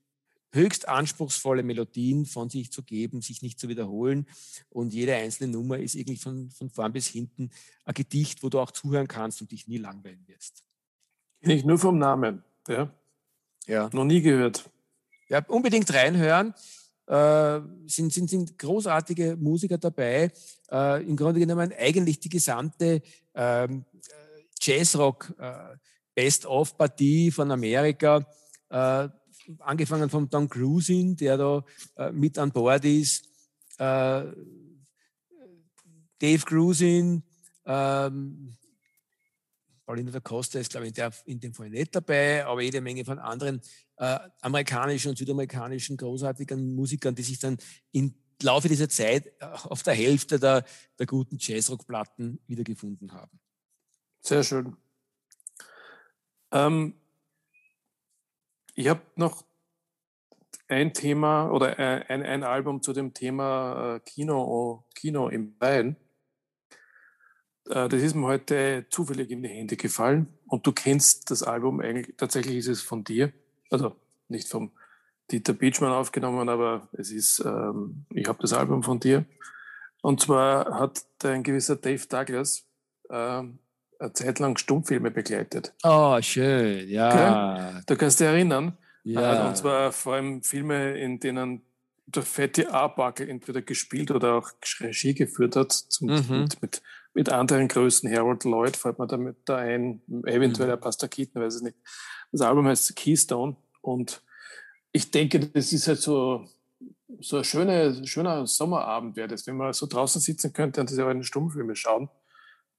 höchst anspruchsvolle Melodien von sich zu geben, sich nicht zu wiederholen. Und jede einzelne Nummer ist irgendwie von, von vorn bis hinten ein Gedicht, wo du auch zuhören kannst und dich nie langweilen wirst. Nicht nur vom Namen, ja. Ja. Noch nie gehört. Ja, unbedingt reinhören. Äh, sind, sind, sind großartige Musiker dabei. Äh, Im Grunde genommen eigentlich die gesamte ähm, Jazzrock äh, Best-of-Partie von Amerika, äh, angefangen von Don Cruisin, der da äh, mit an Bord ist, äh, Dave Cruisin, ähm, Paulino da Costa ist, glaube ich, in, der, in dem Fall nicht dabei, aber jede Menge von anderen äh, amerikanischen und südamerikanischen großartigen Musikern, die sich dann im Laufe dieser Zeit äh, auf der Hälfte der, der guten Jazzrock-Platten wiedergefunden haben. Sehr schön. Ähm, ich habe noch ein Thema oder äh, ein, ein Album zu dem Thema äh, Kino, Kino im Bein. Äh, das ist mir heute zufällig in die Hände gefallen und du kennst das Album eigentlich, tatsächlich ist es von dir, also nicht vom Dieter Beachmann aufgenommen, aber es ist, ähm, ich habe das Album von dir. Und zwar hat ein gewisser Dave Douglas äh, eine Zeit lang Stummfilme begleitet. Oh, schön, ja. Okay? Du kannst dich erinnern. Ja. Äh, und zwar vor allem Filme, in denen der Fatty Arbuckle entweder gespielt oder auch Regie geführt hat, zum, mhm. mit, mit, mit, anderen Größen. Harold Lloyd fällt mir damit da ein, eventuell mhm. Pastor Keaton, weiß ich nicht. Das Album heißt Keystone und ich denke, das ist halt so, so ein schöner, schöner Sommerabend wäre das, wenn man so draußen sitzen könnte und diese alten Stummfilme schauen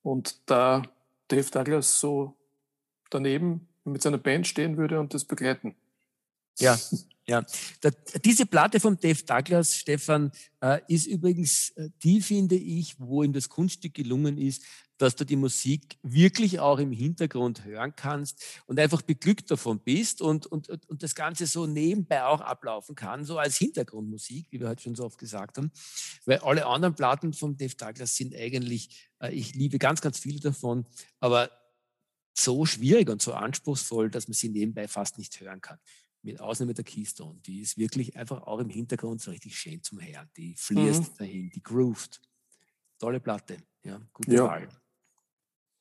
und da Dave Douglas so daneben mit seiner Band stehen würde und das begleiten. Ja, ja. Da, diese Platte von Dave Douglas, Stefan, äh, ist übrigens äh, die, finde ich, wo ihm das Kunststück gelungen ist, dass du die Musik wirklich auch im Hintergrund hören kannst und einfach beglückt davon bist und, und, und das Ganze so nebenbei auch ablaufen kann, so als Hintergrundmusik, wie wir heute schon so oft gesagt haben. Weil alle anderen Platten von Dave Douglas sind eigentlich, äh, ich liebe ganz, ganz viele davon, aber so schwierig und so anspruchsvoll, dass man sie nebenbei fast nicht hören kann mit Ausnahme der Keystone, die ist wirklich einfach auch im Hintergrund so richtig schön zum Hören. Die fließt mhm. dahin, die grooved. Tolle Platte, ja, gute ja. Wahl.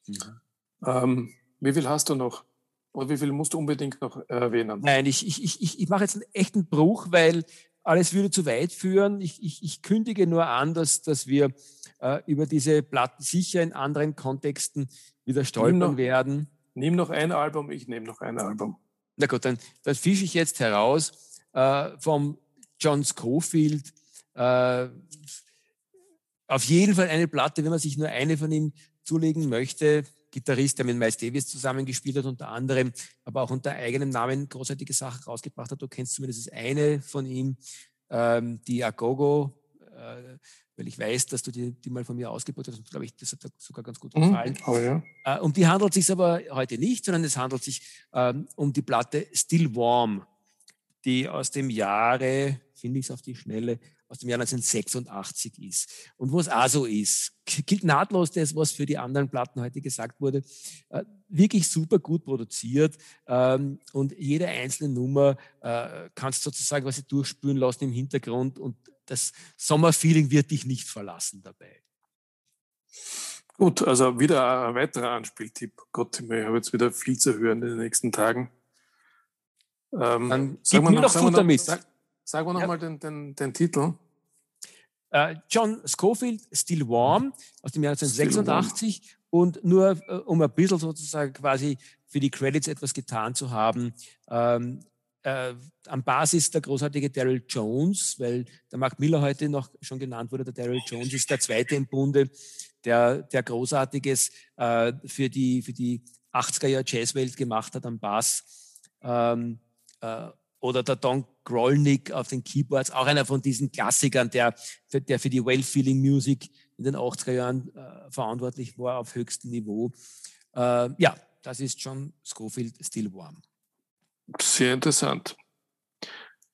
Mhm. Ähm, wie viel hast du noch? Oder wie viel musst du unbedingt noch erwähnen? Nein, ich, ich, ich, ich mache jetzt einen echten Bruch, weil alles würde zu weit führen. Ich, ich, ich kündige nur an, dass, dass wir äh, über diese Platten sicher in anderen Kontexten wieder stolpern noch, werden. Nimm noch ein Album, ich nehme noch ein Album. Na gut, dann, dann fische ich jetzt heraus äh, vom John Schofield. Äh, auf jeden Fall eine Platte, wenn man sich nur eine von ihm zulegen möchte. Gitarrist, der mit Miles Davis zusammengespielt hat, unter anderem, aber auch unter eigenem Namen großartige Sachen rausgebracht hat. Du kennst zumindest eine von ihm, ähm, die Agogo, äh, weil ich weiß, dass du die, die mal von mir ausgebaut hast. Und glaube ich, das hat sogar ganz gut mhm. gefallen. Mhm, ja. äh, um die handelt es sich aber heute nicht, sondern es handelt sich ähm, um die Platte Still Warm, die aus dem Jahre, finde ich es auf die Schnelle, aus dem Jahr 1986 ist. Und wo es auch so ist, gilt nahtlos das, was für die anderen Platten heute gesagt wurde, äh, wirklich super gut produziert ähm, und jede einzelne Nummer äh, kannst sozusagen was sie durchspüren lassen im Hintergrund und das Sommerfeeling wird dich nicht verlassen dabei. Gut, also wieder ein weiterer Anspieltipp. Gott, ich habe jetzt wieder viel zu hören in den nächsten Tagen. Ähm, Dann gib mir noch Futter mit. Sag, Sag nochmal ja. den, den, den Titel. Uh, John Schofield, Still Warm aus dem Jahr 1986 und nur uh, um ein bisschen sozusagen quasi für die Credits etwas getan zu haben. Ähm, äh, am Basis der großartige Daryl Jones, weil der Mark Miller heute noch schon genannt wurde, der Daryl Jones ist der zweite im Bunde, der, der Großartiges äh, für, die, für die 80er Jahre Jazzwelt gemacht hat am Bass. Ähm, äh, oder der Don Grolnick auf den Keyboards, auch einer von diesen Klassikern, der, der für die Well-Feeling Music in den 80er Jahren äh, verantwortlich war auf höchstem Niveau. Äh, ja, das ist John Schofield Still Warm. Sehr interessant.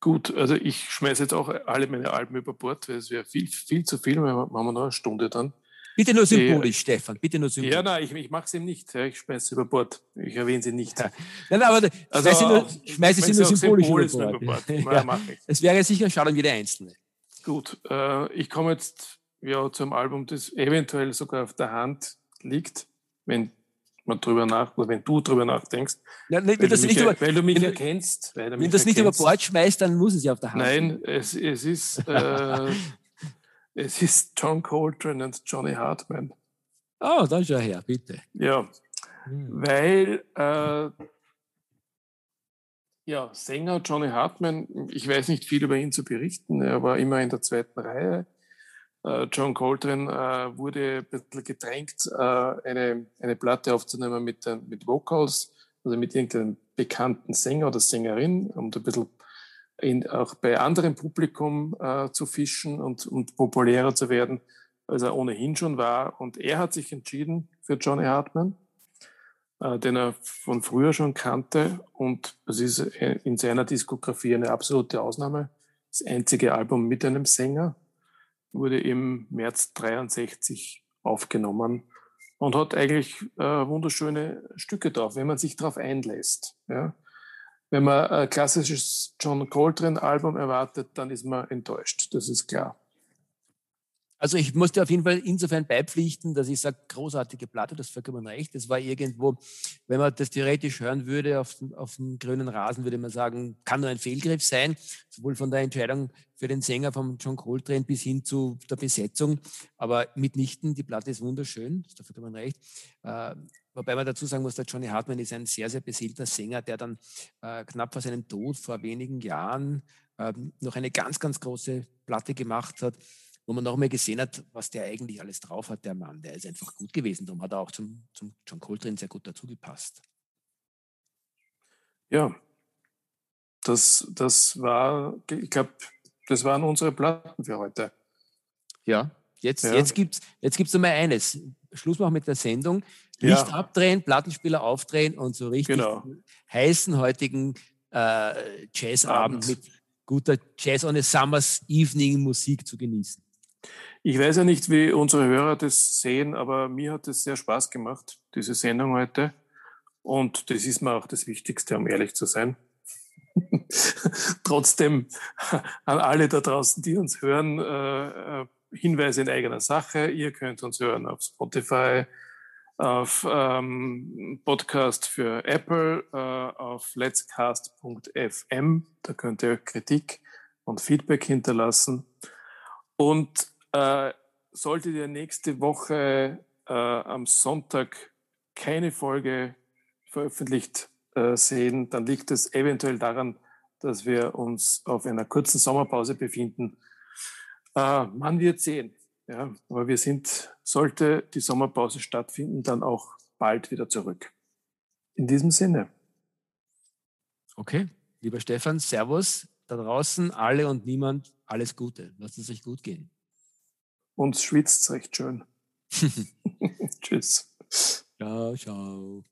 Gut, also ich schmeiße jetzt auch alle meine Alben über Bord, weil es wäre viel, viel zu viel, wir machen wir noch eine Stunde dann. Bitte nur symbolisch, äh, Stefan, bitte nur symbolisch. Ja, nein, ich, ich mache sie nicht. Ich schmeiße sie über Bord. Ich erwähne sie nicht. Ja. Nein, aber also schmeiße, nur, schmeiße sie nur symbolisch, symbolisch über Bord. Über Bord. ja. Es wäre sicher schade um jede Einzelne. Gut, äh, ich komme jetzt ja, zum Album, das eventuell sogar auf der Hand liegt, wenn man drüber nach, oder wenn du drüber nachdenkst. Ja, ne, weil, du mich, über, weil, du mich, erkennst. Weil du wenn du das nicht über Bord schmeißt, dann muss es ja auf der Hand Nein, es, es ist äh, Es ist John Coltrane und Johnny Hartman. Oh, da ist er her, bitte. Ja, hm. weil äh, ja, Sänger Johnny Hartman, ich weiß nicht viel über ihn zu berichten, er war immer in der zweiten Reihe. Äh, John Coltrane äh, wurde ein bisschen gedrängt, äh, eine, eine Platte aufzunehmen mit, mit Vocals, also mit irgendeinem bekannten Sänger oder Sängerin, um ein bisschen in, auch bei anderem Publikum äh, zu fischen und, und populärer zu werden, als er ohnehin schon war. Und er hat sich entschieden für Johnny Hartman, äh, den er von früher schon kannte. Und es ist in seiner Diskografie eine absolute Ausnahme. Das einzige Album mit einem Sänger wurde im März 63 aufgenommen und hat eigentlich äh, wunderschöne Stücke drauf, wenn man sich darauf einlässt. Ja wenn man ein klassisches John Coltrane-Album erwartet, dann ist man enttäuscht. Das ist klar. Also ich musste auf jeden Fall insofern beipflichten, dass ich sage, großartige Platte, das vollkommen recht. Das war irgendwo, wenn man das theoretisch hören würde auf, auf dem grünen Rasen, würde man sagen, kann nur ein Fehlgriff sein, sowohl von der Entscheidung für den Sänger von John Coltrane bis hin zu der Besetzung. Aber mitnichten, die Platte ist wunderschön, das ist vollkommen recht. Äh, wobei man dazu sagen muss, der Johnny Hartman ist ein sehr, sehr beseelter Sänger, der dann äh, knapp vor seinem Tod vor wenigen Jahren äh, noch eine ganz, ganz große Platte gemacht hat wo man noch mal gesehen hat, was der eigentlich alles drauf hat, der Mann. Der ist einfach gut gewesen. Darum hat er auch zum, zum John Coltrane sehr gut dazu gepasst. Ja, das, das war, ich glaube, das waren unsere Platten für heute. Ja, jetzt, ja. jetzt gibt es jetzt gibt's mal eines. Schluss machen mit der Sendung. Licht ja. abdrehen, Plattenspieler aufdrehen und so richtig genau. heißen heutigen äh, Jazzabend mit guter Jazz on a Summer's Evening Musik zu genießen. Ich weiß ja nicht, wie unsere Hörer das sehen, aber mir hat es sehr Spaß gemacht, diese Sendung heute. Und das ist mir auch das Wichtigste, um ehrlich zu sein. Trotzdem an alle da draußen, die uns hören, äh, äh, Hinweise in eigener Sache. Ihr könnt uns hören auf Spotify, auf ähm, Podcast für Apple, äh, auf letscast.fm. Da könnt ihr Kritik und Feedback hinterlassen. Und äh, solltet ihr nächste Woche äh, am Sonntag keine Folge veröffentlicht äh, sehen, dann liegt es eventuell daran, dass wir uns auf einer kurzen Sommerpause befinden. Äh, man wird sehen. Ja, aber wir sind, sollte die Sommerpause stattfinden, dann auch bald wieder zurück. In diesem Sinne. Okay, lieber Stefan, Servus da draußen, alle und niemand, alles Gute. Lasst es euch gut gehen. Uns schwitzt recht schön. Tschüss. Ciao, ciao.